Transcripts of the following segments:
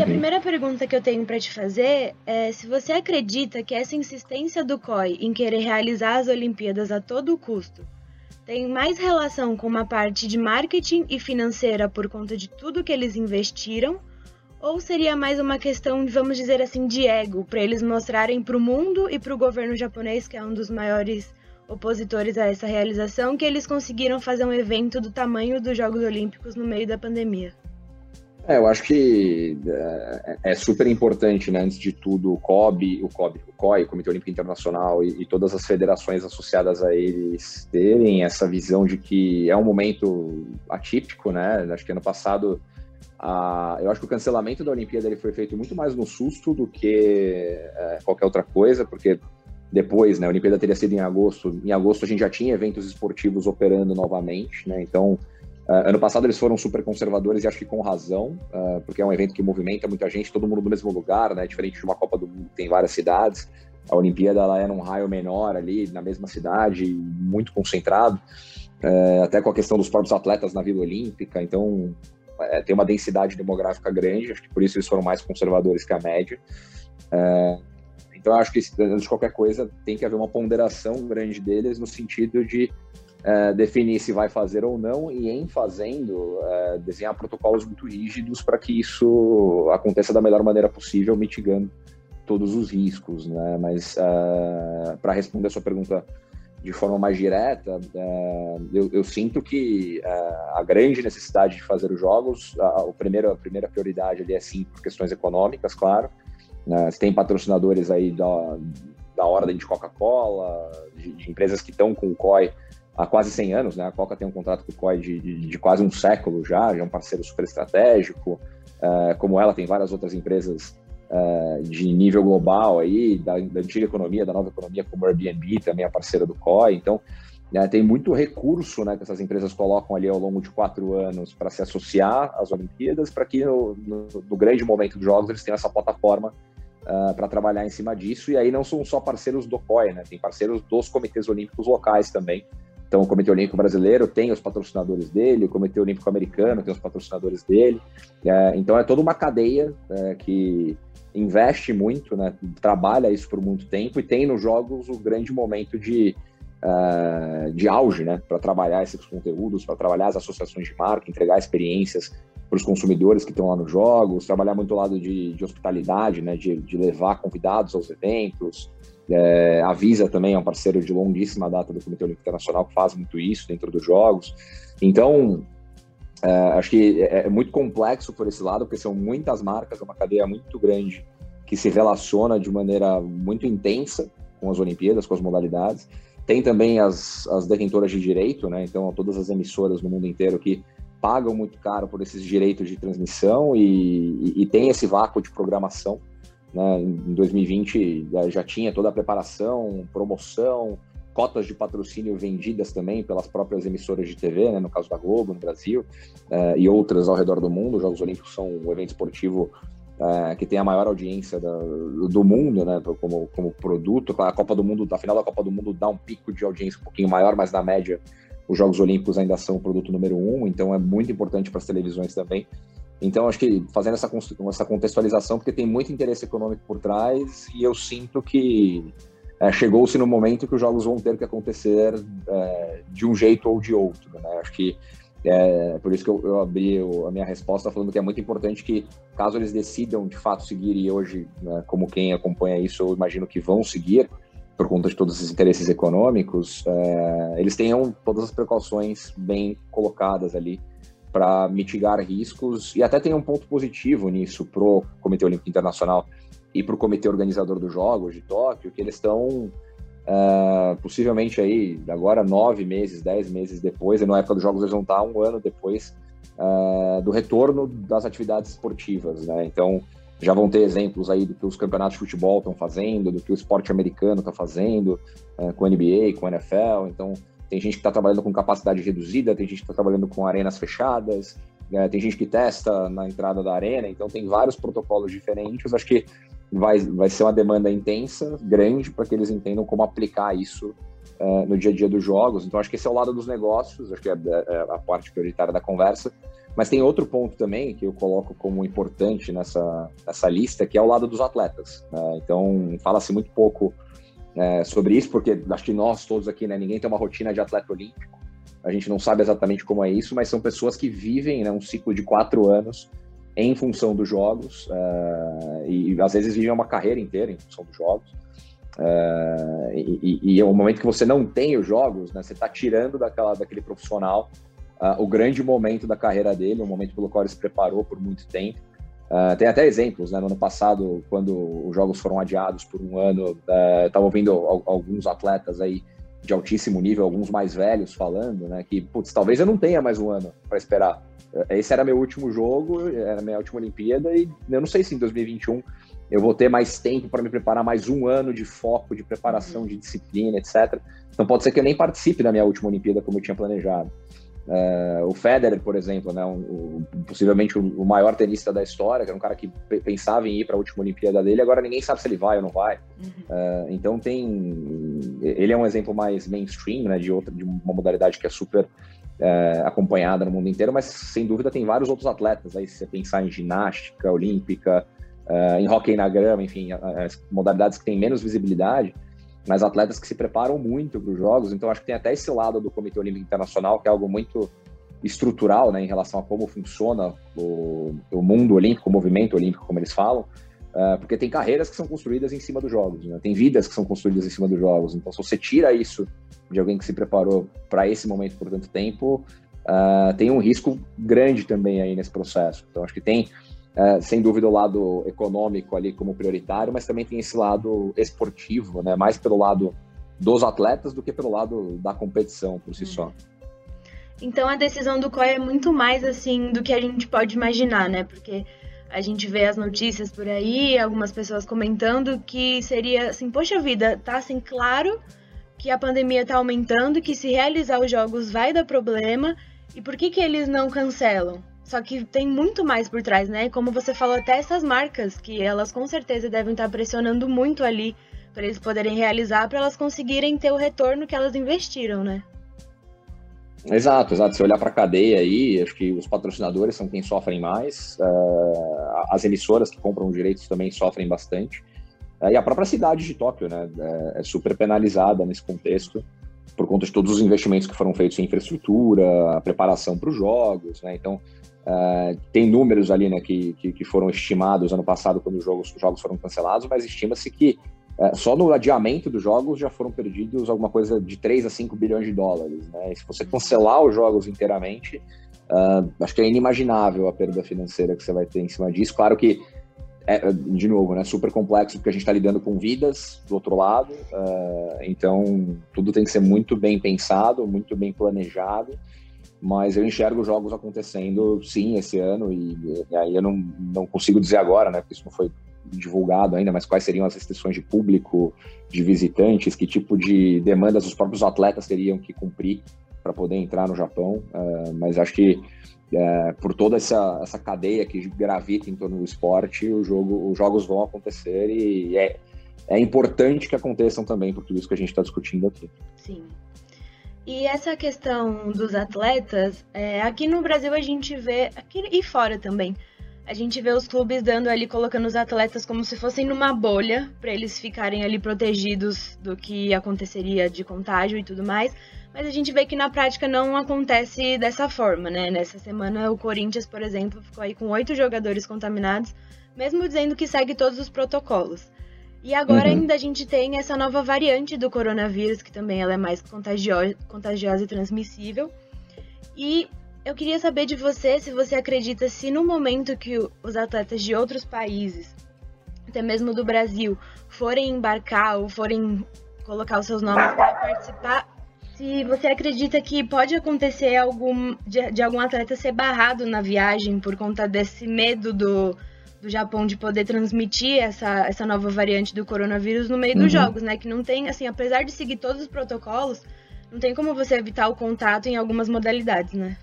E a primeira pergunta que eu tenho para te fazer é se você acredita que essa insistência do COI em querer realizar as Olimpíadas a todo custo tem mais relação com uma parte de marketing e financeira por conta de tudo que eles investiram, ou seria mais uma questão, vamos dizer assim, de ego, para eles mostrarem para o mundo e para o governo japonês, que é um dos maiores opositores a essa realização, que eles conseguiram fazer um evento do tamanho dos Jogos Olímpicos no meio da pandemia? É, eu acho que é, é, super importante, né, antes de tudo, o COB, o COB, o COI, o Comitê Olímpico Internacional e, e, todas as federações associadas a eles terem essa visão de que é um momento atípico, né? Acho que ano passado, a, eu acho que o cancelamento da Olimpíada ele foi feito muito mais no susto do que é, qualquer outra coisa, porque depois, né, a Olimpíada teria sido em agosto. Em agosto a gente já tinha eventos esportivos operando novamente, né? Então Uh, ano passado eles foram super conservadores e acho que com razão, uh, porque é um evento que movimenta muita gente, todo mundo no mesmo lugar, né? Diferente de uma Copa do Mundo tem várias cidades. A Olimpíada ela é num raio menor ali, na mesma cidade, muito concentrado, uh, até com a questão dos próprios atletas na Vila Olímpica. Então é, tem uma densidade demográfica grande, acho que por isso eles foram mais conservadores que a média. então acho que antes de qualquer coisa tem que haver uma ponderação grande deles no sentido de é, definir se vai fazer ou não e, em fazendo, é, desenhar protocolos muito rígidos para que isso aconteça da melhor maneira possível, mitigando todos os riscos. Né? Mas, é, para responder a sua pergunta de forma mais direta, eu, eu, sinto que a grande necessidade de fazer os jogos, a, a, a primeira prioridade ali é sim por questões econômicas, claro. Né? Você tem patrocinadores aí da, da ordem de Coca-Cola, de, de empresas que estão com o COI há quase 100 anos, né? A Coca tem um contrato com o COI de, de, de quase um século já, já é um parceiro super estratégico. Uh, como ela, tem várias outras empresas uh, de nível global aí, da, da, antiga economia, da nova economia, como o Airbnb, também é parceira do COI. Então, uh, tem muito recurso né, que essas empresas colocam ali ao longo de quatro anos para se associar às Olimpíadas, para que no, no, no, grande momento dos Jogos eles tenham essa plataforma Uh, para trabalhar em cima disso. E aí não são só parceiros do COI, né? Tem parceiros dos comitês olímpicos locais também, então, o Comitê Olímpico Brasileiro tem os patrocinadores dele, o Comitê Olímpico Americano tem os patrocinadores dele. É, então, é toda uma cadeia é, que investe muito, né, trabalha isso por muito tempo e tem nos jogos o grande momento de, uh, de auge né, para trabalhar esses conteúdos, para trabalhar as associações de marca, entregar experiências para os consumidores que estão lá nos jogos, trabalhar muito o lado de, de hospitalidade, né, de, de levar convidados aos eventos, é, a Visa também é um parceiro de longuíssima data do Comitê Olímpico Internacional que faz muito isso dentro dos jogos. Então, é, acho que é, é, muito complexo por esse lado, porque são muitas marcas, é uma cadeia muito grande que se relaciona de maneira muito intensa com as Olimpíadas, com as modalidades. Tem também as, as detentoras de direito, né? Então, todas as emissoras no mundo inteiro que pagam muito caro por esses direitos de transmissão e, e, e tem esse vácuo de programação né? Em 2020 já tinha toda a preparação, promoção, cotas de patrocínio vendidas também pelas próprias emissoras de TV, né? no caso da Globo, no Brasil, uh, e outras ao redor do mundo. Os Jogos Olímpicos são um evento esportivo uh, que tem a maior audiência da, do mundo, né? como, como produto. A Copa do Mundo, a final da Copa do Mundo dá um pico de audiência um pouquinho maior, mas na média os Jogos Olímpicos ainda são o produto número um, então é muito importante para as televisões também. Então, acho que fazendo essa, essa contextualização, porque tem muito interesse econômico por trás, e eu sinto que é, chegou-se no momento que os jogos vão ter que acontecer é, de um jeito ou de outro. Né? Acho que é por isso que eu, eu abri a minha resposta falando que é muito importante que, caso eles decidam de fato seguir, e hoje, né, como quem acompanha isso, eu imagino que vão seguir, por conta de todos esses interesses econômicos, é, eles tenham todas as precauções bem colocadas ali para mitigar riscos e até tem um ponto positivo nisso pro Comitê Olímpico Internacional e para o comitê organizador dos Jogos de Tóquio, que eles estão uh, possivelmente aí agora nove meses, dez meses depois, e na época dos Jogos eles vão estar um ano depois uh, do retorno das atividades esportivas, né? Então já vão ter exemplos aí do que os campeonatos de futebol estão fazendo, do que o esporte americano está fazendo uh, com a NBA, com a NFL, então tem gente que está trabalhando com capacidade reduzida, tem gente que está trabalhando com arenas fechadas, né? tem gente que testa na entrada da arena, então tem vários protocolos diferentes. Acho que vai, vai ser uma demanda intensa, grande, para que eles entendam como aplicar isso uh, no dia a dia dos jogos. Então, acho que esse é o lado dos negócios, acho que é, é a parte prioritária da conversa. Mas tem outro ponto também que eu coloco como importante nessa, nessa lista, que é o lado dos atletas. Né? Então, fala-se muito pouco é, sobre isso, porque acho que nós todos aqui, né, ninguém tem uma rotina de atleta olímpico. A gente não sabe exatamente como é isso, mas são pessoas que vivem né, um ciclo de quatro anos em função dos jogos uh, e, às vezes vivem uma carreira inteira em função dos jogos. Uh, e, e, é um momento que você não tem os jogos, né, você está tirando daquela, daquele profissional uh, o grande momento da carreira dele, um momento pelo qual ele se preparou por muito tempo. Uh, tem até exemplos, né? No ano passado, quando os jogos foram adiados por um ano, uh, estava ouvindo alguns atletas aí de altíssimo nível, alguns mais velhos falando, né? Que, putz, talvez eu não tenha mais um ano para esperar. Esse era meu último jogo, era minha última Olimpíada, e eu não sei se em 2021 eu vou ter mais tempo para me preparar, mais um ano de foco, de preparação, de disciplina, etc. Então pode ser que eu nem participe da minha última Olimpíada como eu tinha planejado. Uh, o Federer, por exemplo, né, um, um, possivelmente o, o, maior tenista da história, que era um cara que pensava em ir para a última Olimpíada dele, agora ninguém sabe se ele vai ou não vai. Uhum. Uh, então tem, ele é um exemplo mais mainstream, né, de outra, de uma modalidade que é super uh, acompanhada no mundo inteiro, mas sem dúvida tem vários outros atletas. Aí se você pensar em ginástica olímpica, em hockey na grama, enfim, as modalidades que têm menos visibilidade mas atletas que se preparam muito para os jogos. Então, acho que tem até esse lado do Comitê Olímpico Internacional, que é algo muito estrutural né, em relação a como funciona o, o mundo olímpico, o movimento olímpico, como eles falam, uh, porque tem carreiras que são construídas em cima dos jogos, né? tem vidas que são construídas em cima dos jogos. Então, se você tira isso de alguém que se preparou para esse momento por tanto tempo, uh, tem um risco grande também aí nesse processo. Então, acho que tem é, sem dúvida o lado econômico ali como prioritário, mas também tem esse lado esportivo, né? Mais pelo lado dos atletas do que pelo lado da competição por si só. Então a decisão do COI é muito mais assim do que a gente pode imaginar, né? Porque a gente vê as notícias por aí, algumas pessoas comentando que seria assim, poxa vida, tá assim claro que a pandemia tá aumentando, que se realizar os jogos vai dar problema, e por que que eles não cancelam? Só que tem muito mais por trás, né? Como você falou, até essas marcas, que elas com certeza devem estar pressionando muito ali para eles poderem realizar, para elas conseguirem ter o retorno que elas investiram, né? Exato, exato. Se olhar para a cadeia aí, acho que os patrocinadores são quem sofrem mais, uh, as emissoras que compram direitos também sofrem bastante, uh, e a própria cidade de Tóquio, né, é, é super penalizada nesse contexto por conta de todos os investimentos que foram feitos em infraestrutura, preparação para os jogos, né? Então, Uh, tem números ali né, que, que, que, foram estimados ano passado quando os jogos, os jogos foram cancelados, mas estima-se que uh, só no adiamento dos jogos já foram perdidos alguma coisa de 3 a 5 bilhões de dólares. Né? E se você cancelar os jogos inteiramente, uh, acho que é inimaginável a perda financeira que você vai ter em cima disso. Claro que, é, de novo, né, super complexo porque a gente está lidando com vidas do outro lado, então tudo tem que ser muito bem pensado, muito bem planejado mas eu enxergo jogos acontecendo sim esse ano e, e, aí eu não, não consigo dizer agora, né, porque isso não foi divulgado ainda, mas quais seriam as restrições de público, de visitantes, que tipo de demandas os próprios atletas teriam que cumprir para poder entrar no Japão, uh, mas acho que uh, por toda essa, essa cadeia que gravita em torno do esporte, o jogo, os jogos vão acontecer e é, é importante que aconteçam também por tudo isso que a gente está discutindo aqui. Sim. E essa questão dos atletas, é, aqui no Brasil a gente vê, aqui e fora também, a gente vê os clubes dando ali, colocando os atletas como se fossem numa bolha, para eles ficarem ali protegidos do que aconteceria de contágio e tudo mais. Mas a gente vê que na prática não acontece dessa forma, né? Nessa semana o Corinthians, por exemplo, ficou aí com oito jogadores contaminados, mesmo dizendo que segue todos os protocolos. E agora uhum. ainda a gente tem essa nova variante do coronavírus, que também ela é mais contagiosa, contagiosa e transmissível. E eu queria saber de você se você acredita se no momento que os atletas de outros países, até mesmo do Brasil, forem embarcar ou forem colocar os seus nomes para participar, se você acredita que pode acontecer algum de, de algum atleta ser barrado na viagem por conta desse medo do do Japão de poder transmitir essa, essa nova variante do coronavírus no meio uhum. dos jogos, né? Que não tem, assim, apesar de seguir todos os protocolos, não tem como você evitar o contato em algumas modalidades, né?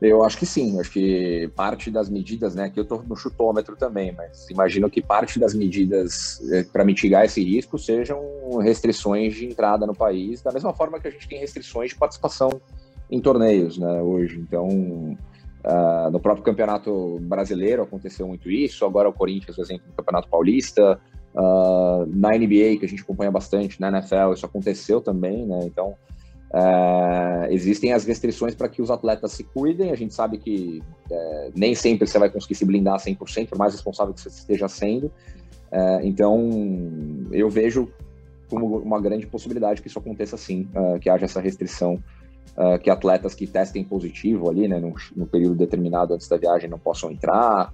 Eu acho que sim, acho que parte das medidas, né? Aqui eu estou no chutômetro também, mas imagino que parte das medidas é, para mitigar esse risco sejam restrições de entrada no país, da mesma forma que a gente tem restrições de participação em torneios, né? Hoje, então uh, no próprio campeonato brasileiro aconteceu muito isso. Agora o Corinthians, por exemplo, no campeonato paulista, uh, na NBA que a gente acompanha bastante, na NFL isso aconteceu também, né? Então Uh, existem as restrições para que os atletas se cuidem. A gente sabe que uh, nem sempre você vai conseguir se blindar 100%, por mais responsável que você esteja sendo. Uh, então, eu vejo como uma grande possibilidade que isso aconteça sim, que haja essa restrição, que atletas que testem positivo ali, né, no, período determinado antes da viagem não possam entrar.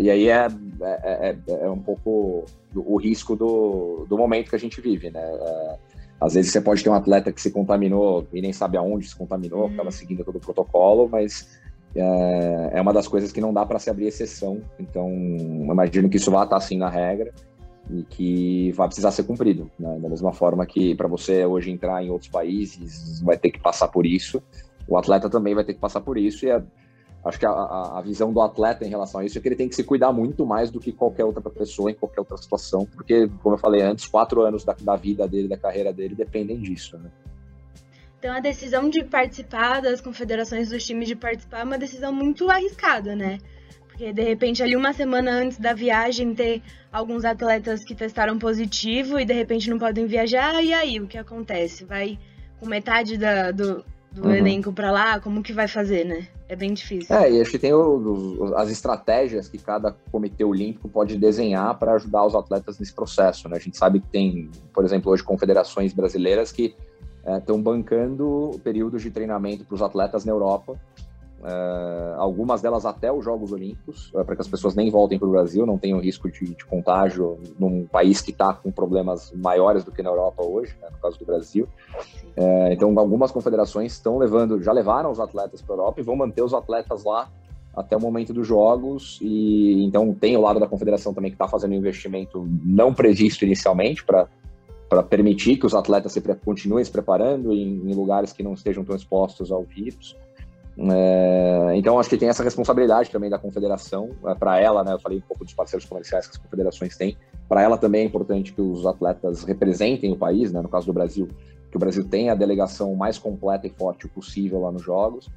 e aí é, é, é, é, um pouco o risco do, do momento que a gente vive, né? Às vezes você pode ter um atleta que se contaminou e nem sabe aonde se contaminou, uhum. estava seguindo todo o protocolo, mas é, é, uma das coisas que não dá para se abrir exceção. Então, imagino que isso vá estar assim na regra e que vai precisar ser cumprido. Né? Da mesma forma que para você hoje entrar em outros países vai ter que passar por isso, o atleta também vai ter que passar por isso e acho que a, a, visão do atleta em relação a isso é que ele tem que se cuidar muito mais do que qualquer outra pessoa em qualquer outra situação, porque, como eu falei antes, quatro anos da, da vida dele, da carreira dele, dependem disso, né? Então a decisão de participar das confederações dos times de participar é uma decisão muito arriscada, né? Porque de repente ali uma semana antes da viagem ter alguns atletas que testaram positivo e de repente não podem viajar, e aí o que acontece? Vai com metade da, do, do uhum. elenco para lá, como que vai fazer, né? É bem difícil. É, e acho que tem o, as estratégias que cada comitê olímpico pode desenhar para ajudar os atletas nesse processo, né? A gente sabe que tem, por exemplo, hoje confederações brasileiras que estão é, bancando períodos de treinamento para os atletas na Europa Uh, algumas delas até os Jogos Olímpicos, uh, para que as pessoas nem voltem para o Brasil, não tenham risco de, de contágio num país que está com problemas maiores do que na Europa hoje, né, no caso do Brasil. Uh, então, algumas confederações estão levando, já levaram os atletas para a Europa e vão manter os atletas lá até o momento dos Jogos. E então tem o lado da confederação também que está fazendo um investimento não previsto inicialmente para para permitir que os atletas se continuem se preparando em, em lugares que não estejam tão expostos ao vírus. É, então, acho que tem essa responsabilidade também da confederação. É, para ela, né, eu falei um pouco dos parceiros comerciais que as confederações têm. Para ela também é importante que os atletas representem o país, né, no caso do Brasil, que o Brasil tenha a delegação mais completa e forte possível lá nos Jogos.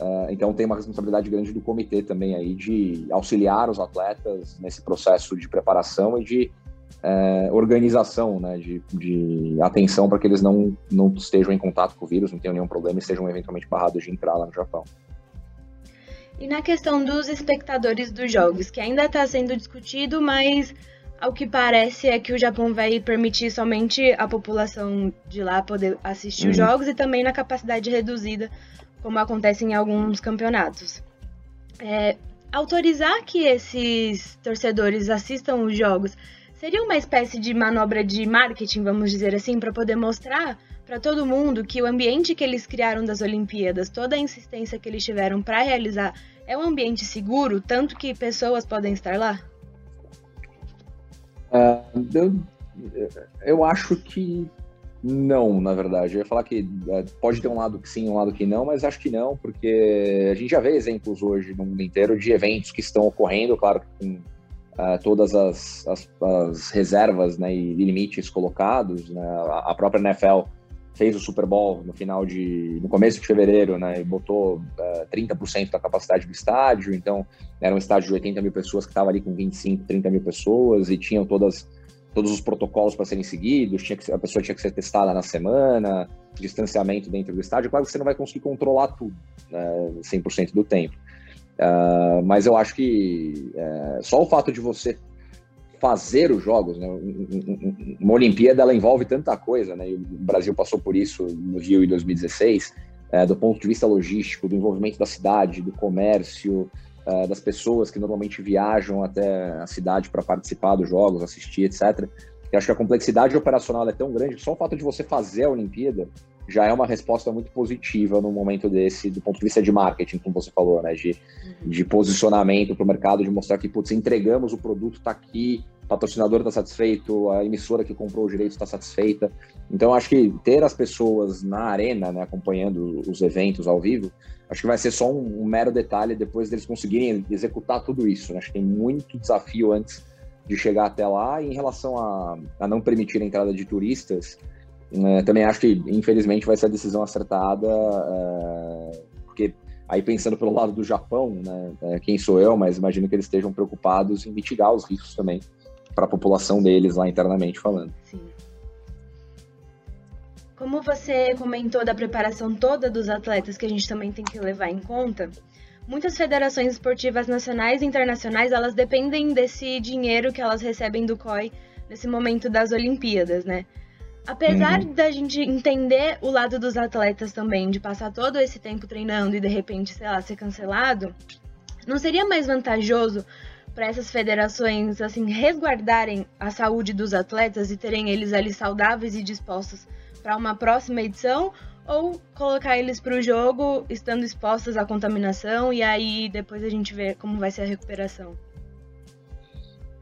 É, então, tem uma responsabilidade grande do comitê também aí de auxiliar os atletas nesse processo de preparação e de é, organização, né, de, de atenção para que eles não, não estejam em contato com o vírus, não tenham nenhum problema e sejam eventualmente barrados de entrar lá no Japão. E na questão dos espectadores dos jogos, que ainda está sendo discutido, mas ao que parece é que o Japão vai permitir somente a população de lá poder assistir uhum. os jogos e também na capacidade reduzida, como acontece em alguns campeonatos. É, autorizar que esses torcedores assistam os jogos Seria uma espécie de manobra de marketing, vamos dizer assim, para poder mostrar para todo mundo que o ambiente que eles criaram das Olimpíadas, toda a insistência que eles tiveram para realizar, é um ambiente seguro, tanto que pessoas podem estar lá? Uh, eu, eu acho que não, na verdade. Eu ia falar que uh, pode ter um lado que sim, um lado que não, mas acho que não, porque a gente já vê exemplos hoje no mundo inteiro de eventos que estão ocorrendo, claro, com uh, todas as, as, as, reservas né, e limites colocados. Né? A, própria NFL fez o Super Bowl no final de no começo de fevereiro, né, e botou uh, ah, 30% da capacidade do estádio. Então era um estádio de 80 mil pessoas que estava ali com 25, 30 mil pessoas e tinham todas todos os protocolos para serem seguidos, tinha que, a pessoa tinha que ser testada na semana, distanciamento dentro do estádio. Claro que você não vai conseguir controlar tudo, né, 100% do tempo. Uh, mas eu acho que uh, só o fato de você fazer os jogos, né? uma Olimpíada ela envolve tanta coisa, né? o Brasil passou por isso no Rio em 2016, uh, do ponto de vista logístico, do envolvimento da cidade, do comércio, eh, das pessoas que normalmente viajam até a cidade para participar dos jogos, assistir, etc. Eu acho que a complexidade operacional é tão grande que só o fato de você fazer a Olimpíada já é uma resposta muito positiva no momento desse, do ponto de vista de marketing, como você falou, né? De, uhum. de posicionamento para o mercado, de mostrar que, putz, entregamos o produto, está aqui, o patrocinador está satisfeito, a emissora que comprou o direito está satisfeita. Então, acho que ter as pessoas na arena, né, acompanhando os eventos ao vivo, acho que vai ser só um, um mero detalhe depois deles conseguirem executar tudo isso. Né? Acho que tem muito desafio antes de chegar até lá. E em relação a, a não permitir a entrada de turistas, né, também acho que, infelizmente, vai ser a decisão acertada, é, porque aí pensando pelo lado do Japão, né, é, quem sou eu, mas imagino que eles estejam preocupados em mitigar os riscos também para a população deles lá internamente falando. Sim. Como você comentou da preparação toda dos atletas que a gente também tem que levar em conta, muitas federações esportivas nacionais e internacionais, elas dependem desse dinheiro que elas recebem do COI nesse momento das Olimpíadas, né? Apesar uhum. da gente entender o lado dos atletas também, de passar todo esse tempo treinando e de repente, sei lá, ser cancelado, não seria mais vantajoso para essas federações assim resguardarem a saúde dos atletas e terem eles ali saudáveis e dispostos para uma próxima edição ou colocar eles para o jogo estando expostos à contaminação e aí depois a gente vê como vai ser a recuperação?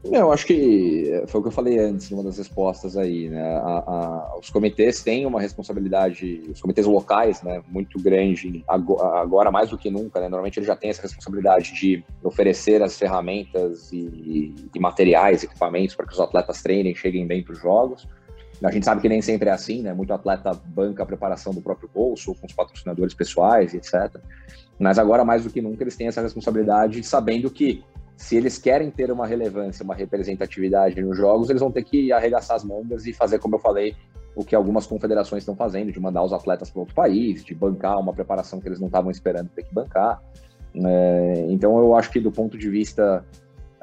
Eu acho que foi o que eu falei antes, numa das respostas aí, né? A, a, os comitês têm uma responsabilidade, os comitês locais, né, muito grande, agora mais do que nunca, né? Normalmente eles já têm essa responsabilidade de oferecer as ferramentas e, e materiais, equipamentos para que os atletas treinem, cheguem bem para os jogos. A gente sabe que nem sempre é assim, né? Muito atleta banca a preparação do próprio bolso, com os patrocinadores pessoais, etc. Mas agora, mais do que nunca, eles têm essa responsabilidade, sabendo que se eles querem ter uma relevância, uma representatividade nos jogos, eles vão ter que arregaçar as mangas e fazer, como eu falei, o que algumas confederações estão fazendo, de mandar os atletas para outro país, de bancar uma preparação que eles não estavam esperando ter que bancar. É, então, eu acho que do ponto de vista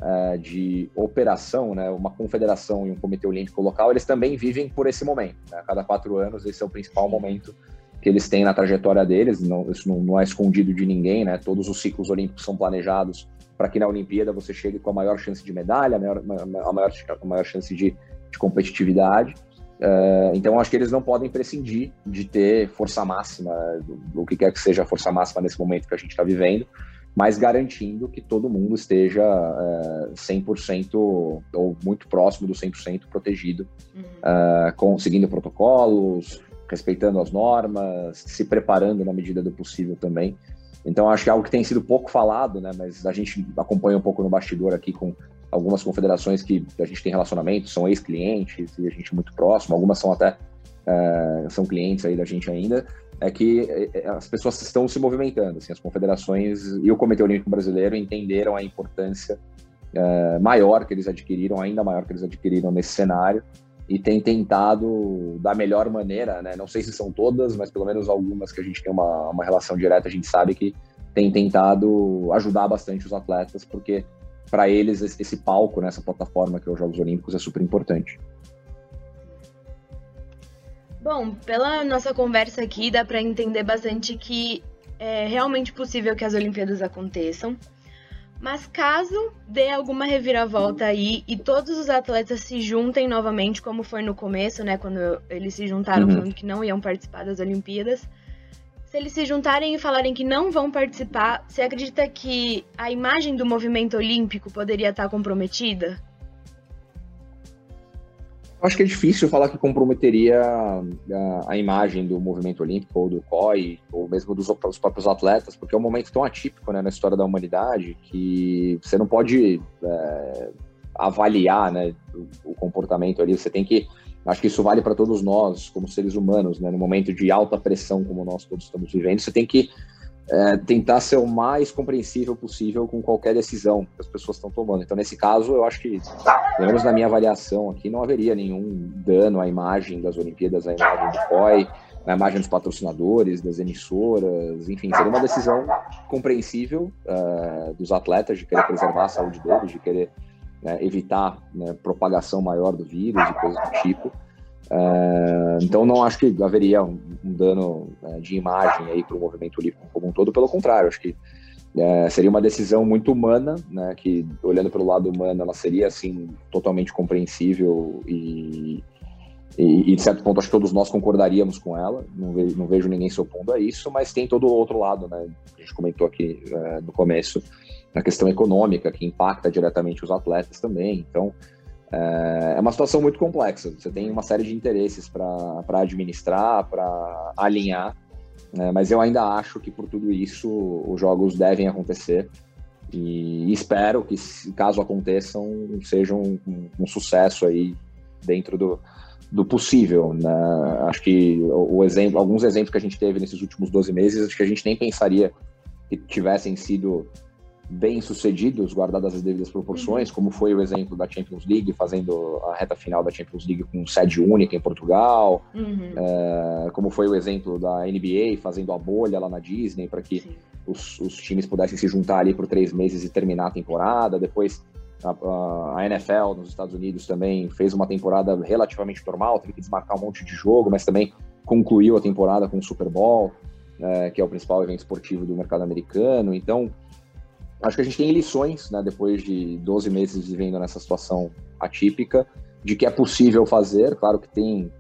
é, de operação, né, uma confederação e um comitê olímpico local, eles também vivem por esse momento. Né? A cada quatro anos, esse é o principal momento que eles têm na trajetória deles. Não, isso não, não, é escondido de ninguém, né? Todos os ciclos olímpicos são planejados para que na Olimpíada você chegue com a maior chance de medalha, a maior, a maior, a maior chance de, de competitividade. Uh, então, acho que eles não podem prescindir de ter força máxima, o que quer que seja a força máxima nesse momento que a gente está vivendo, mas garantindo que todo mundo esteja é, 100% ou muito próximo do 100% protegido, uhum. uh, com, seguindo protocolos, respeitando as normas, se preparando na medida do possível também. Então, acho que é algo que tem sido pouco falado, né? Mas a gente acompanha um pouco no bastidor aqui com algumas confederações que a gente tem relacionamento, são ex-clientes e a gente é muito próximo, algumas são até uh, são clientes aí da gente ainda, é que é, é, as pessoas estão se movimentando, assim, as confederações e o Comitê Olímpico Brasileiro entenderam a importância uh, maior que eles adquiriram, ainda maior que eles adquiriram nesse cenário, e tem tentado da melhor maneira, né? Não sei se são todas, mas pelo menos algumas que a gente tem uma, uma relação direta, a gente sabe que tem tentado ajudar bastante os atletas, porque para eles esse palco, né, essa plataforma que é os Jogos Olímpicos é super importante. Bom, pela nossa conversa aqui dá para entender bastante que é realmente possível que as Olimpíadas aconteçam. Mas caso dê alguma reviravolta aí e todos os atletas se juntem novamente, como foi no começo, né, quando eles se juntaram uhum. falando que não iam participar das Olimpíadas, se eles se juntarem e falarem que não vão participar, você acredita que a imagem do movimento olímpico poderia estar comprometida? Acho que é difícil falar que comprometeria a, a, imagem do movimento olímpico ou do COI, ou mesmo dos, dos, próprios atletas, porque é um momento tão atípico né, na história da humanidade que você não pode é, avaliar né, o, o, comportamento ali. Você tem que. Acho que isso vale para todos nós, como seres humanos, né, no momento de alta pressão como nós todos estamos vivendo. Você tem que é, tentar ser o mais compreensível possível com qualquer decisão que as pessoas estão tomando. Então, nesse caso, eu acho que, pelo menos na minha avaliação aqui, não haveria nenhum dano à imagem das Olimpíadas, à imagem do COI, na imagem dos patrocinadores, das emissoras, enfim, seria uma decisão compreensível uh, dos atletas de querer preservar a saúde deles, de querer né, evitar né, propagação maior do vírus e coisas do tipo. Uh, então não acho que haveria um, um dano uh, de imagem aí para o movimento olímpico como um todo, pelo contrário, acho que é, seria uma decisão muito humana, né, que olhando pelo lado humano, ela seria assim totalmente compreensível e, e, e, de certo ponto acho que todos nós concordaríamos com ela. Não vejo, não vejo ninguém se opondo a isso, mas tem todo o outro lado, né? A gente comentou aqui é, no começo a questão econômica que impacta diretamente os atletas também. Então é, é uma situação muito complexa. Você tem uma série de interesses para administrar, para alinhar né? mas eu ainda acho que por tudo isso os jogos devem acontecer e espero que, caso aconteçam, sejam um, um sucesso aí dentro do, do possível. Né? Acho que o exemplo, alguns exemplos que a gente teve nesses últimos 12 meses, acho que a gente nem pensaria que tivessem sido bem sucedidos, guardadas as devidas proporções, uhum. como foi o exemplo da Champions League, fazendo a reta final da Champions League com sede única em Portugal, uhum. é, como foi o exemplo da NBA fazendo a bolha lá na Disney para que os, os, times pudessem se juntar ali por três meses e terminar a temporada. Depois a, a, NFL nos Estados Unidos também fez uma temporada relativamente normal, teve que desmarcar um monte de jogo, mas também concluiu a temporada com o Super Bowl, é, que é o principal evento esportivo do mercado americano. Então acho que a gente tem lições, né, depois de 12 meses vivendo nessa situação atípica, de que é possível fazer. Claro que tem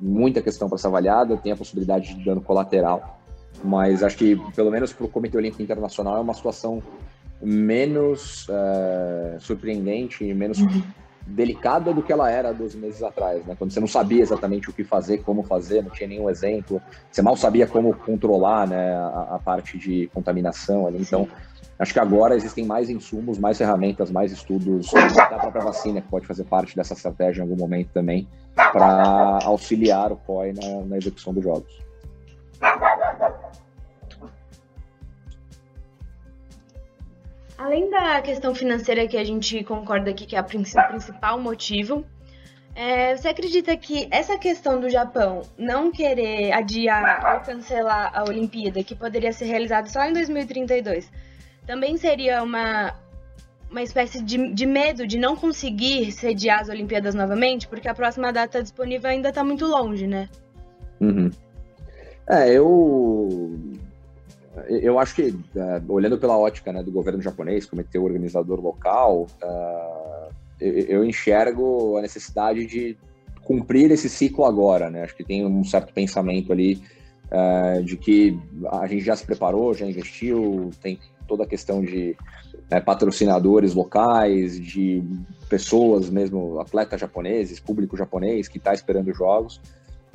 muita questão para ser avaliada, tem a possibilidade de dano colateral, mas acho que, pelo menos para o Comitê Olímpico Internacional, é uma situação menos é, surpreendente e menos uhum. delicada do que ela era 12 meses atrás, né? quando você não sabia exatamente o que fazer, como fazer, não tinha nenhum exemplo, você mal sabia como controlar né, a, a parte de contaminação ali. Então, Acho que agora existem mais insumos, mais ferramentas, mais estudos da própria vacina, que pode fazer parte dessa estratégia em algum momento também, para auxiliar o COI na, na execução dos jogos. Além da questão financeira que a gente concorda aqui que é o principal motivo, é, você acredita que essa questão do Japão não querer adiar ou cancelar a Olimpíada, que poderia ser realizada só em 2032, também seria uma, uma espécie de, de medo de não conseguir sediar as Olimpíadas novamente, porque a próxima data disponível ainda está muito longe, né? Uhum. É, eu eu acho que, uh, olhando pela ótica né, do governo japonês, comitê organizador local, uh, eu, eu, enxergo a necessidade de cumprir esse ciclo agora. Né? Acho que tem um certo pensamento ali uh, de que a gente já se preparou, já investiu, tem toda a questão de né, patrocinadores locais, de pessoas mesmo, atletas japoneses, público japonês que está esperando jogos.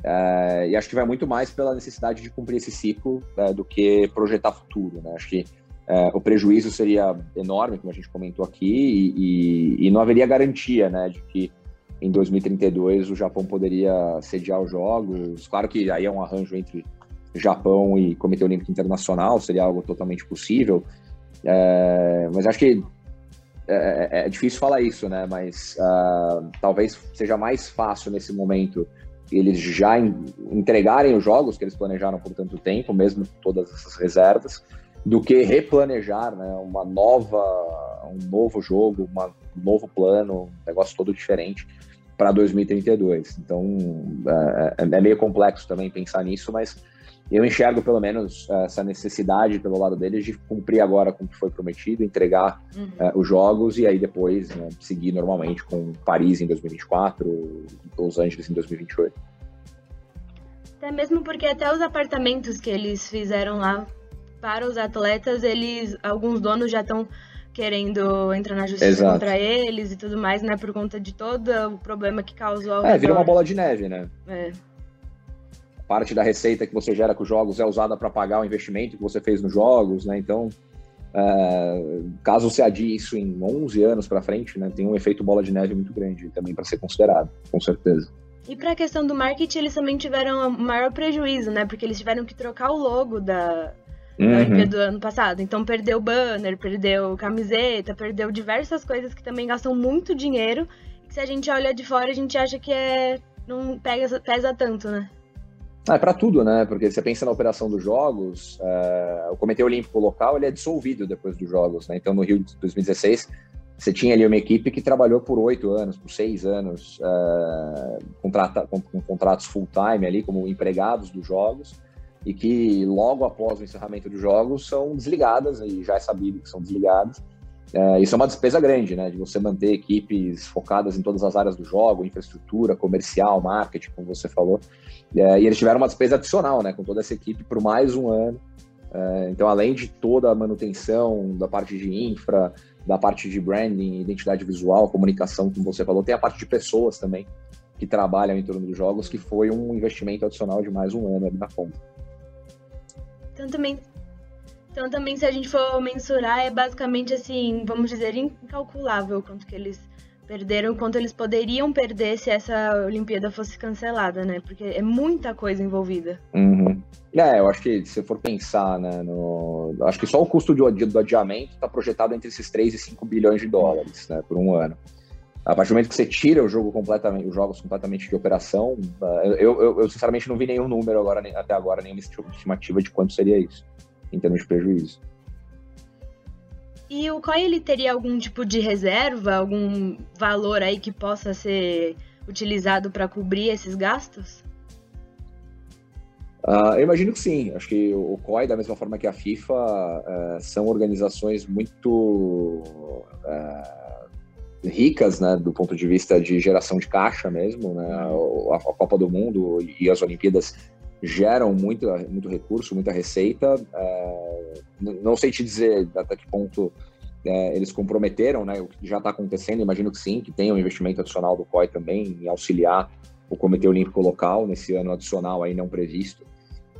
É, e acho que vai muito mais pela necessidade de cumprir esse ciclo é, do que projetar futuro. Né? Acho que é, o prejuízo seria enorme, como a gente comentou aqui, e, e, e, não haveria garantia né, de que em 2032 o Japão poderia sediar os Jogos. Claro que aí é um arranjo entre Japão e Comitê Olímpico Internacional, seria algo totalmente possível, é, mas acho que é, é, é, difícil falar isso, né? Mas uh, talvez seja mais fácil nesse momento eles já entregarem os jogos que eles planejaram por tanto tempo, mesmo com todas essas reservas, do que replanejar né, uma nova, um novo jogo, uma, um novo plano, um negócio todo diferente para 2032. Então é, é, é meio complexo também pensar nisso, mas eu enxergo pelo menos essa necessidade pelo lado deles de cumprir agora com o que foi prometido, entregar uhum. uh, os jogos e aí depois né, seguir normalmente com Paris em 2024, Los Angeles em 2028. Até mesmo porque até os apartamentos que eles fizeram lá para os atletas, eles alguns donos já estão querendo entrar na justiça Exato. contra eles e tudo mais, né? Por conta de todo o problema que causou. É, virou uma bola de neve, né? É parte da receita que você gera com os jogos é usada para pagar o investimento que você fez nos jogos, né? Então, é, caso você adie isso em 11 anos para frente, né, tem um efeito bola de neve muito grande também para ser considerado, com certeza. E para a questão do marketing, eles também tiveram maior prejuízo, né? Porque eles tiveram que trocar o logo da, uhum. do ano passado. Então perdeu banner, perdeu camiseta, perdeu diversas coisas que também gastam muito dinheiro. E se a gente olha de fora, a gente acha que é não pega, pesa tanto, né? Ah, é para tudo, né? Porque você pensa na operação dos jogos, é, o Comitê Olímpico local ele é dissolvido depois dos jogos, né? Então, no Rio de 2016, você tinha ali uma equipe que trabalhou por oito anos, por seis anos, é, contrata, com, com, contratos full-time ali, como empregados dos jogos, e que logo após o encerramento dos jogos são desligadas, e já é sabido que são desligadas. É, isso é uma despesa grande, né? De você manter equipes focadas em todas as áreas do jogo, infraestrutura, comercial, marketing, como você falou. É, e eles tiveram uma despesa adicional, né? Com toda essa equipe por mais um ano. É, então, além de toda a manutenção da parte de infra, da parte de branding, identidade visual, comunicação, como você falou, tem a parte de pessoas também que trabalham em torno dos jogos, que foi um investimento adicional de mais um ano ali na conta. Então também, então também se a gente for mensurar, é basicamente assim, vamos dizer, incalculável quanto que eles perderam, quanto eles poderiam perder se essa Olimpíada fosse cancelada, né? Porque é muita coisa envolvida. Uhum. É, eu acho que se for pensar, né, no... acho que só o custo do, do adiamento está projetado entre esses 3 e 5 bilhões de dólares, né, por um ano. A partir do momento que você tira o jogo completamente, os jogos completamente de operação, eu, eu, eu sinceramente não vi nenhum número agora, até agora, nenhuma estimativa de quanto seria isso, em termos de prejuízo. E o COI ele teria algum tipo de reserva, algum valor aí que possa ser utilizado para cobrir esses gastos? Uh, eu imagino que sim. Acho que o COI, da mesma forma que a FIFA, uh, são organizações muito uh, ricas, né, do ponto de vista de geração de caixa mesmo, né, a, a Copa do Mundo e as Olimpíadas geram muito, muito recurso, muita receita. É, não sei te dizer até que ponto é, eles comprometeram, né, o que já está acontecendo. Imagino que sim, que tem um investimento adicional do COI também em auxiliar o Comitê Olímpico Local nesse ano adicional aí não previsto.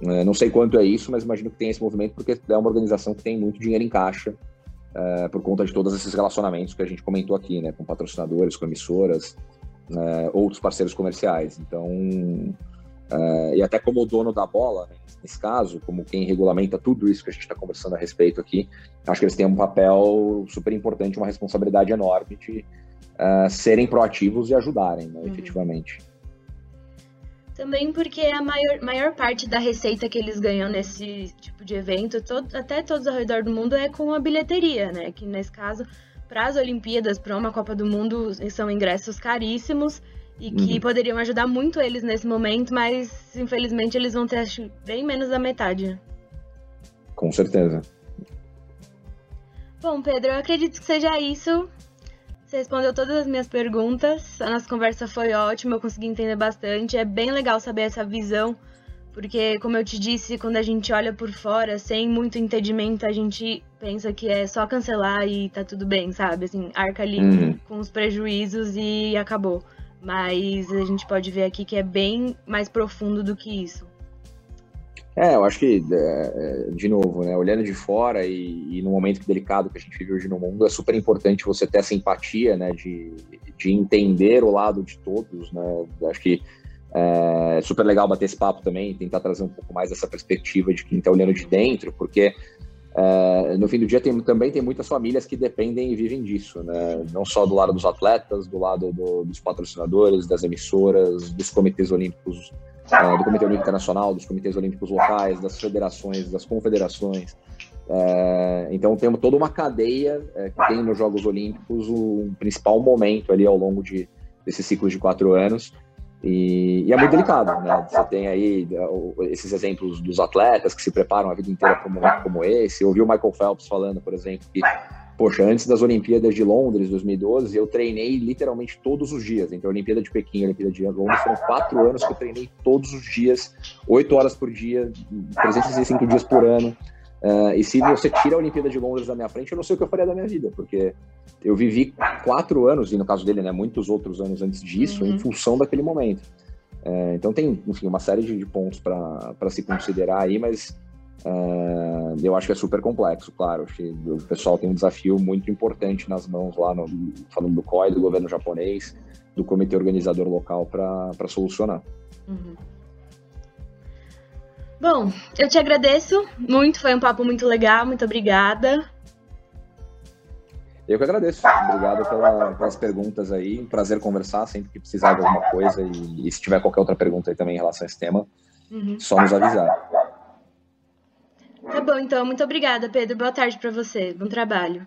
É, não sei quanto é isso, mas imagino que tem esse movimento porque é uma organização que tem muito dinheiro em caixa é, por conta de todos esses relacionamentos que a gente comentou aqui, né, com patrocinadores, com emissoras, é, outros parceiros comerciais. Então, é, e até como dono da bola, né, nesse caso, como quem regulamenta tudo isso que a gente está conversando a respeito aqui, acho que eles têm um papel super importante, uma responsabilidade enorme de é, serem proativos e ajudarem, né, uhum. efetivamente. Também porque a maior, maior parte da receita que eles ganham nesse tipo de evento, todo, até todos ao redor do mundo, é com a bilheteria, né? Que nesse caso, para as Olimpíadas, para uma Copa do Mundo, são ingressos caríssimos e que uhum. poderiam ajudar muito eles nesse momento, mas infelizmente eles vão ter acho, bem menos da metade. Com certeza. Bom, Pedro, eu acredito que seja isso. Você respondeu todas as minhas perguntas. A nossa conversa foi ótima, eu consegui entender bastante. É bem legal saber essa visão, porque, como eu te disse, quando a gente olha por fora, sem muito entendimento, a gente pensa que é só cancelar e tá tudo bem, sabe? Assim, arca ali uhum. com os prejuízos e acabou. Mas a gente pode ver aqui que é bem mais profundo do que isso. É, eu acho que, é, é, de novo, né, olhando de fora e, e, no momento delicado que a gente vive hoje no mundo, é super importante você ter essa empatia, né, de, de entender o lado de todos, né, acho que é super legal bater esse papo também, tentar trazer um pouco mais essa perspectiva de quem está olhando de dentro, porque é, no fim do dia tem, também tem muitas famílias que dependem e vivem disso, né, não só do lado dos atletas, do lado do, dos patrocinadores, das emissoras, dos comitês olímpicos é, do Comitê Olímpico Internacional, dos comitês olímpicos locais, das federações, das confederações. É, então temos toda uma cadeia é, que tem nos Jogos Olímpicos um principal momento ali ao longo de, ciclos de quatro anos. E, e, é muito delicado, né? Você tem aí esses exemplos dos atletas que se preparam a vida inteira para um momento como esse. Eu ouvi o Michael Phelps falando, por exemplo, que poxa, antes das Olimpíadas de Londres, 2012, eu treinei literalmente todos os dias. Então, a Olimpíada de Pequim e a Olimpíada de Londres foram quatro anos que eu treinei todos os dias, oito horas por dia, 365 dias por ano. Uh, e se você tira a Olimpíada de Londres da minha frente, eu não sei o que eu faria da minha vida, porque eu vivi quatro anos, e no caso dele, né, muitos outros anos antes disso, uhum. em função daquele momento. Uh, então tem, enfim, uma série de, de pontos para se considerar aí, mas Uh, eu acho que é super complexo, claro. Acho que o pessoal tem um desafio muito importante nas mãos lá, no, falando do COI, do governo japonês, do comitê organizador local para solucionar. Uhum. Bom, eu te agradeço muito, foi um papo muito legal, muito obrigada. Eu que agradeço. Obrigado pela, pelas perguntas aí. Um prazer conversar sempre que precisar de alguma coisa. E, e se tiver qualquer outra pergunta aí também em relação a esse tema, uhum. só nos avisar. Tá bom, então. Muito obrigada, Pedro. Boa tarde para você. Bom trabalho.